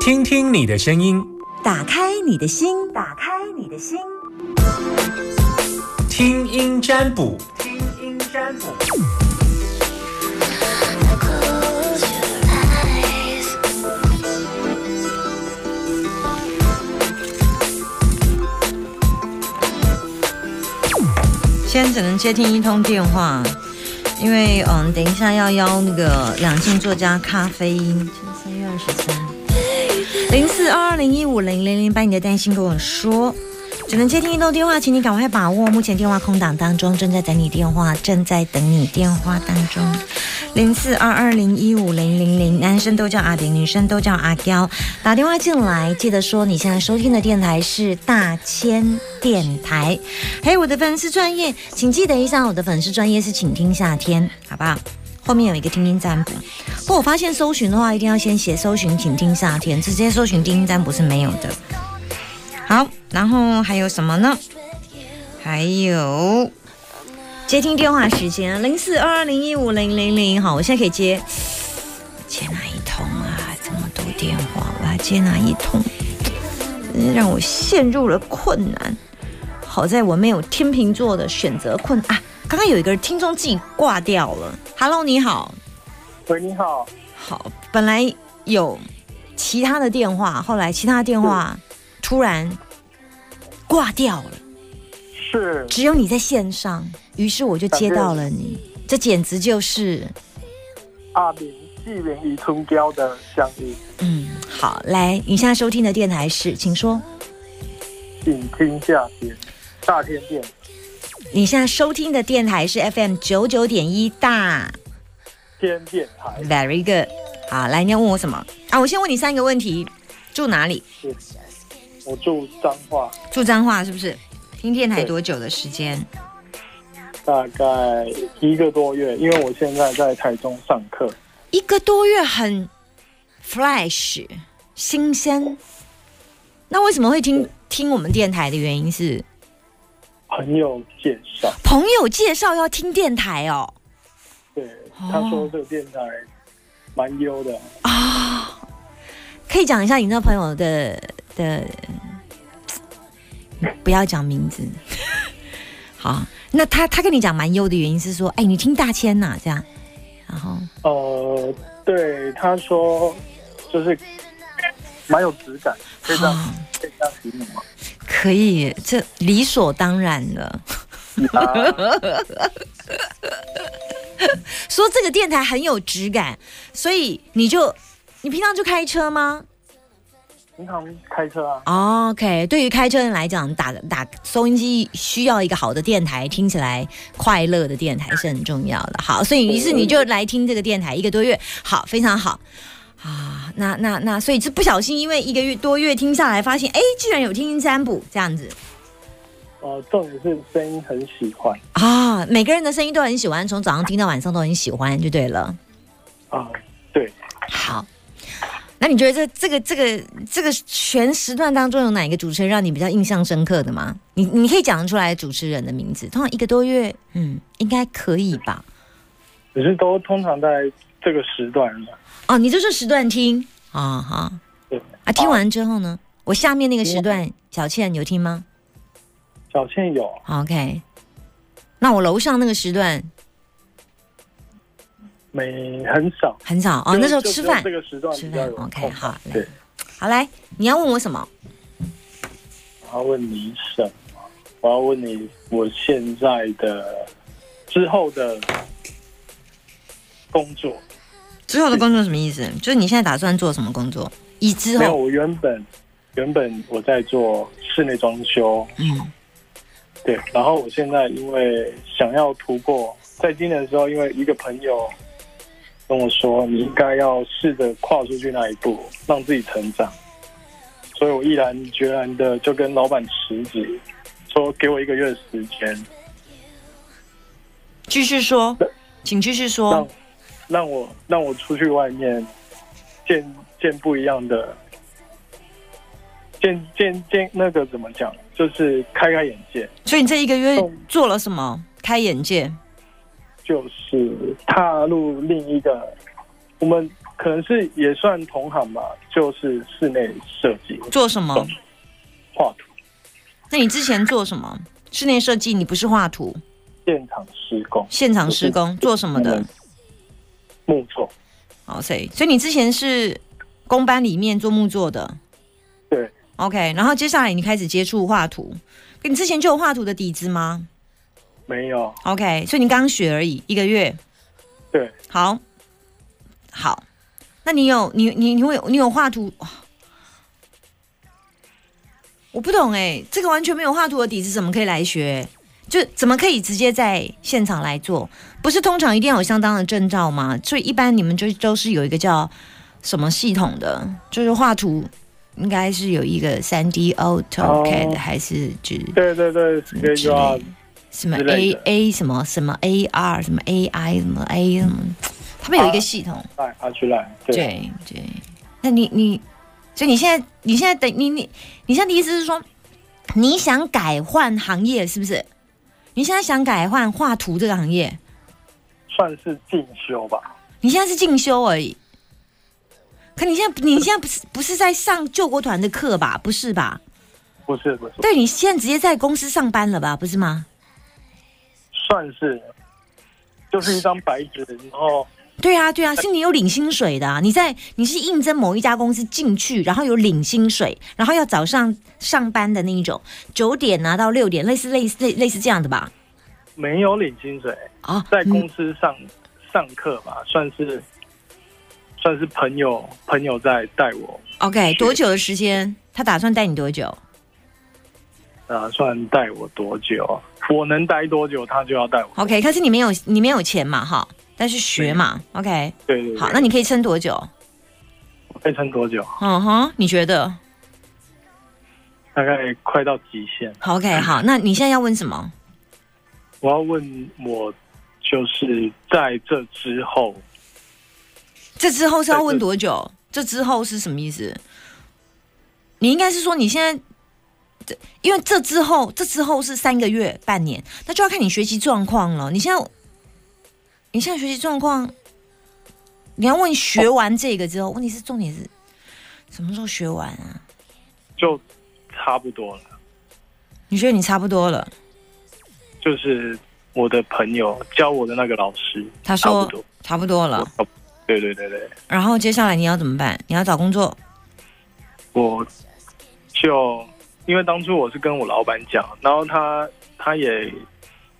听听你的声音，打开你的心，打开你的心，听音占卜，听音占卜。现在只能接听一通电话，因为嗯，等一下要邀那个两性作家咖啡因，今天三月二十三。零四二二零一五零零零，把你的担心跟我说。只能接听一通电话，请你赶快把握。目前电话空档当中，正在等你电话，正在等你电话当中。零四二二零一五零零零，男生都叫阿丁，女生都叫阿娇。打电话进来，记得说你现在收听的电台是大千电台。嘿，我的粉丝专业，请记得一下，我的粉丝专业是请听夏天，好不好？后面有一个听听占卜，不过我发现搜寻的话，一定要先写搜寻，请听夏天，直接搜寻听听占卜是没有的。好，然后还有什么呢？还有接听电话时间，零四二二零一五零零零。好，我现在可以接接哪一通啊？这么多电话，我要接哪一通？让我陷入了困难。好在我没有天秤座的选择困啊。刚刚有一个听众自己挂掉了。Hello，你好。喂，你好。好，本来有其他的电话，后来其他电话突然挂掉了。是。只有你在线上，于是我就接到了你。这简直就是阿明纪元与春娇的相遇。嗯，好，来，你现在收听的电台是，请说。请听夏天，大天电。你现在收听的电台是 FM 九九点一大天电台，Very good。好，来，你要问我什么啊？我先问你三个问题：住哪里？是，我住彰化。住彰化是不是？听电台多久的时间？大概一个多月，因为我现在在台中上课。一个多月很 fresh 新鲜。那为什么会听听我们电台的原因是？朋友介绍，朋友介绍要听电台哦。对，他说这个电台蛮优的啊。可以讲一下你那朋友的的，不要讲名字。好，那他他跟你讲蛮优的原因是说，哎，你听大千呐，这样。然后，呃，对，他说就是蛮有质感，可以这样可以这样形容吗？可以，这理所当然的。说这个电台很有质感，所以你就你平常就开车吗？平常开车啊。OK，对于开车人来讲，打打收音机需要一个好的电台，听起来快乐的电台是很重要的。好，所以于是你就来听这个电台一个多月，好，非常好。啊，那那那，所以是不小心，因为一个月多月听下来，发现哎，居然有听音占卜这样子。哦，重点是声音很喜欢啊，每个人的声音都很喜欢，从早上听到晚上都很喜欢，就对了。啊，对。好，那你觉得这这个这个这个全时段当中有哪一个主持人让你比较印象深刻的吗？你你可以讲得出来主持人的名字。通常一个多月，嗯，应该可以吧？只是都通常在这个时段哦，你就是时段听啊哈，对啊，听完之后呢，我下面那个时段，小倩有听吗？小倩有，OK。那我楼上那个时段，没很少很少哦，那时候吃饭这个时段吃饭 OK 好，对，好来，你要问我什么？我要问你什么？我要问你我现在的之后的工作。之后的工作什么意思？就是你现在打算做什么工作？以之后没有，我原本原本我在做室内装修，嗯，对。然后我现在因为想要突破，在今年的时候，因为一个朋友跟我说，你应该要试着跨出去那一步，让自己成长。所以我毅然决然的就跟老板辞职，说给我一个月的时间。继续说，请继续说。让我让我出去外面见见不一样的，见见见那个怎么讲，就是开开眼界。所以你这一个月做了什么？开眼界，就是踏入另一个我们可能是也算同行吧，就是室内设计做什么？画图。那你之前做什么？室内设计，你不是画图？现场施工。现场施工做什么的？木作。哦，所以所以你之前是工班里面做木作的。对。OK，然后接下来你开始接触画图，你之前就有画图的底子吗？没有。OK，所以你刚学而已，一个月。对。好。好。那你有你你你会你有画图？我不懂哎，这个完全没有画图的底子，怎么可以来学？就怎么可以直接在现场来做？不是通常一定要有相当的证照吗？所以一般你们就都是有一个叫什么系统的，就是画图应该是有一个三 D AutoCAD 还是就对对对，什么 A A 什么什么 AR 什么 AI 什么 A 什么。他们有一个系统，对对。那你你，所以你现在你现在等你你你现在的意思是说，你想改换行业是不是？你现在想改换画图这个行业，算是进修吧。你现在是进修而已。可你现在你现在不是不是在上救国团的课吧？不是吧？不是不是。对你现在直接在公司上班了吧？不是吗？算是，就是一张白纸，然后。对啊，对啊，是你有领薪水的。你在你是应征某一家公司进去，然后有领薪水，然后要早上上班的那一种，九点拿到六点，类似类似类类似这样的吧？没有领薪水啊，在公司上上课吧，算是算是朋友朋友在带我。OK，多久的时间？他打算带你多久？打算带我多久？我能待多久，他就要带我。OK，可是你没有你没有钱嘛？哈。但是学嘛，OK，对对，好，那你可以撑多久？可以撑多久？嗯哼，你觉得？大概快到极限。OK，好，那你现在要问什么？我要问我，就是在这之后，这之后是要问多久？这之后是什么意思？你应该是说你现在，这因为这之后，这之后是三个月、半年，那就要看你学习状况了。你现在。你现在学习状况，你要问学完这个之后，问题是重点是什么时候学完啊？就差不多了。你觉得你差不多了？就是我的朋友教我的那个老师，他说差不多了。对对对对。然后接下来你要怎么办？你要找工作？我就因为当初我是跟我老板讲，然后他他也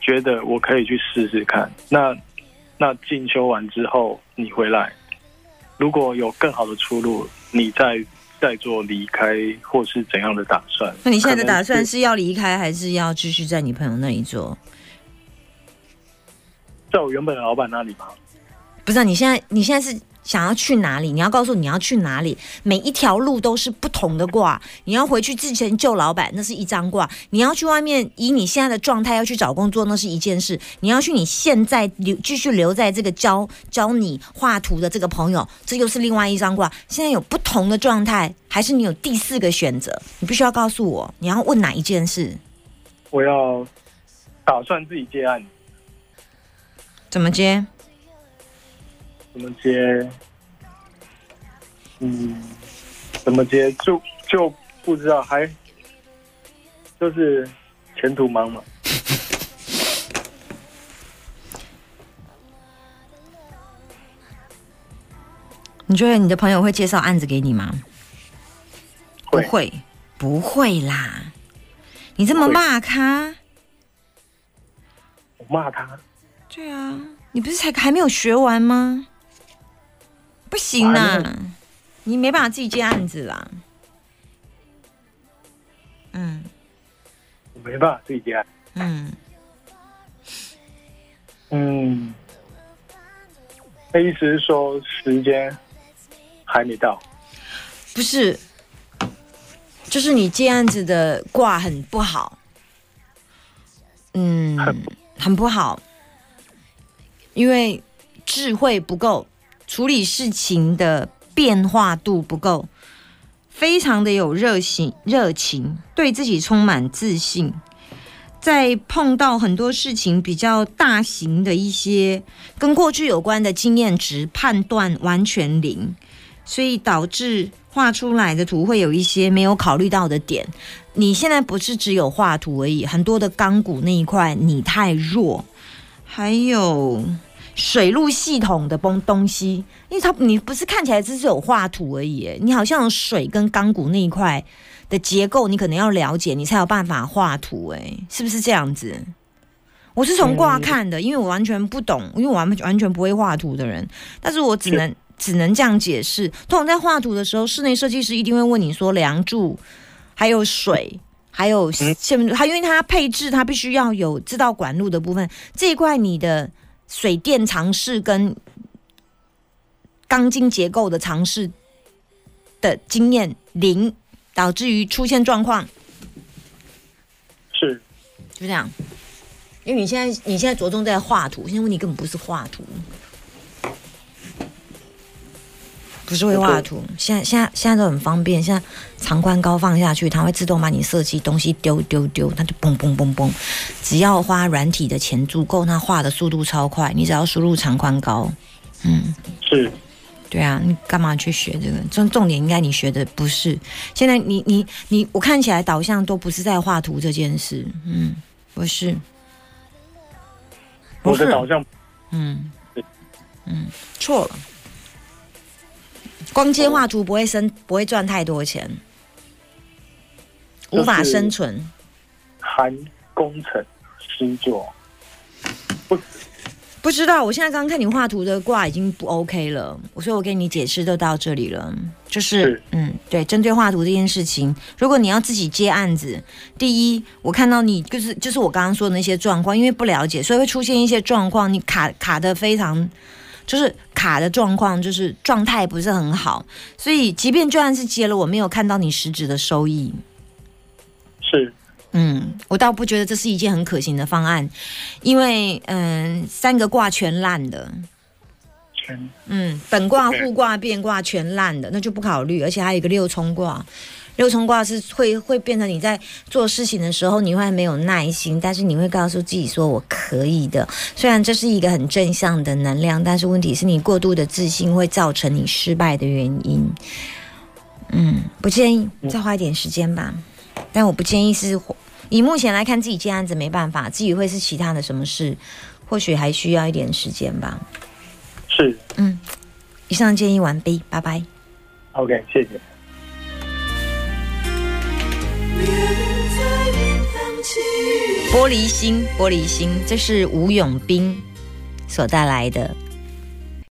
觉得我可以去试试看。那那进修完之后，你回来，如果有更好的出路，你再再做离开或是怎样的打算？那你现在的打算是要离开，还是要继续在你朋友那里做？在我原本的老板那里吗？不是，你现在你现在是。想要去哪里？你要告诉你要去哪里。每一条路都是不同的卦。你要回去之前救老板，那是一张卦；你要去外面，以你现在的状态要去找工作，那是一件事。你要去你现在留继续留在这个教教你画图的这个朋友，这又是另外一张卦。现在有不同的状态，还是你有第四个选择？你必须要告诉我，你要问哪一件事？我要打算自己接案。怎么接？怎么接？嗯，怎么接就就不知道，还就是前途茫茫。你觉得你的朋友会介绍案子给你吗？不会，不会啦！你这么骂他？我骂他？对啊，你不是才还没有学完吗？不行啦，你没办法自己接案子啦。嗯，我没办法自己接案。嗯嗯，那意思是说时间还没到？不是，就是你接案子的卦很不好。嗯，很很不好，因为智慧不够。处理事情的变化度不够，非常的有热情，热情对自己充满自信，在碰到很多事情比较大型的一些跟过去有关的经验值判断完全零，所以导致画出来的图会有一些没有考虑到的点。你现在不是只有画图而已，很多的钢骨那一块你太弱，还有水路系统的东东西，因为它你不是看起来只是有画图而已，你好像水跟钢骨那一块。的结构你可能要了解，你才有办法画图，哎，是不是这样子？我是从卦看的，因为我完全不懂，因为我完完全不会画图的人，但是我只能只能这样解释。通常在画图的时候，室内设计师一定会问你说梁柱，还有水，还有下面，它因为它配置它必须要有知道管路的部分这一块，你的水电尝试跟钢筋结构的尝试的经验零。导致于出现状况，是，就这样。因为你现在你现在着重在画图，现在问题根本不是画图，不是会画图。现在现在现在都很方便，现在长宽高放下去，它会自动把你设计东西丢丢丢，它就嘣嘣嘣嘣。只要花软体的钱足够，它画的速度超快。你只要输入长宽高，嗯，是。对啊，你干嘛去学这个？重重点应该你学的不是。现在你你你，我看起来导向都不是在画图这件事。嗯，不是。我的导向，嗯，嗯，错了。光接画图不会生，不会赚太多钱，无法生存。含工程师座。不不知道，我现在刚刚看你画图的卦已经不 OK 了，所以我给你解释都到这里了。就是，嗯，对，针对画图这件事情，如果你要自己接案子，第一，我看到你就是就是我刚刚说的那些状况，因为不了解，所以会出现一些状况，你卡卡的非常，就是卡的状况，就是状态不是很好，所以即便就算是接了，我没有看到你实质的收益。是。嗯，我倒不觉得这是一件很可行的方案，因为嗯，三个卦全烂的，全嗯，本卦、互卦、变卦全烂的，那就不考虑。而且还有一个六冲卦，六冲卦是会会变成你在做事情的时候你会没有耐心，但是你会告诉自己说我可以的。虽然这是一个很正向的能量，但是问题是你过度的自信会造成你失败的原因。嗯，不建议再花一点时间吧。但我不建议是以目前来看自己接案子没办法，自己会是其他的什么事，或许还需要一点时间吧。是，嗯，以上建议完毕，拜拜。OK，谢谢。玻璃心，玻璃心，这是吴永斌所带来的。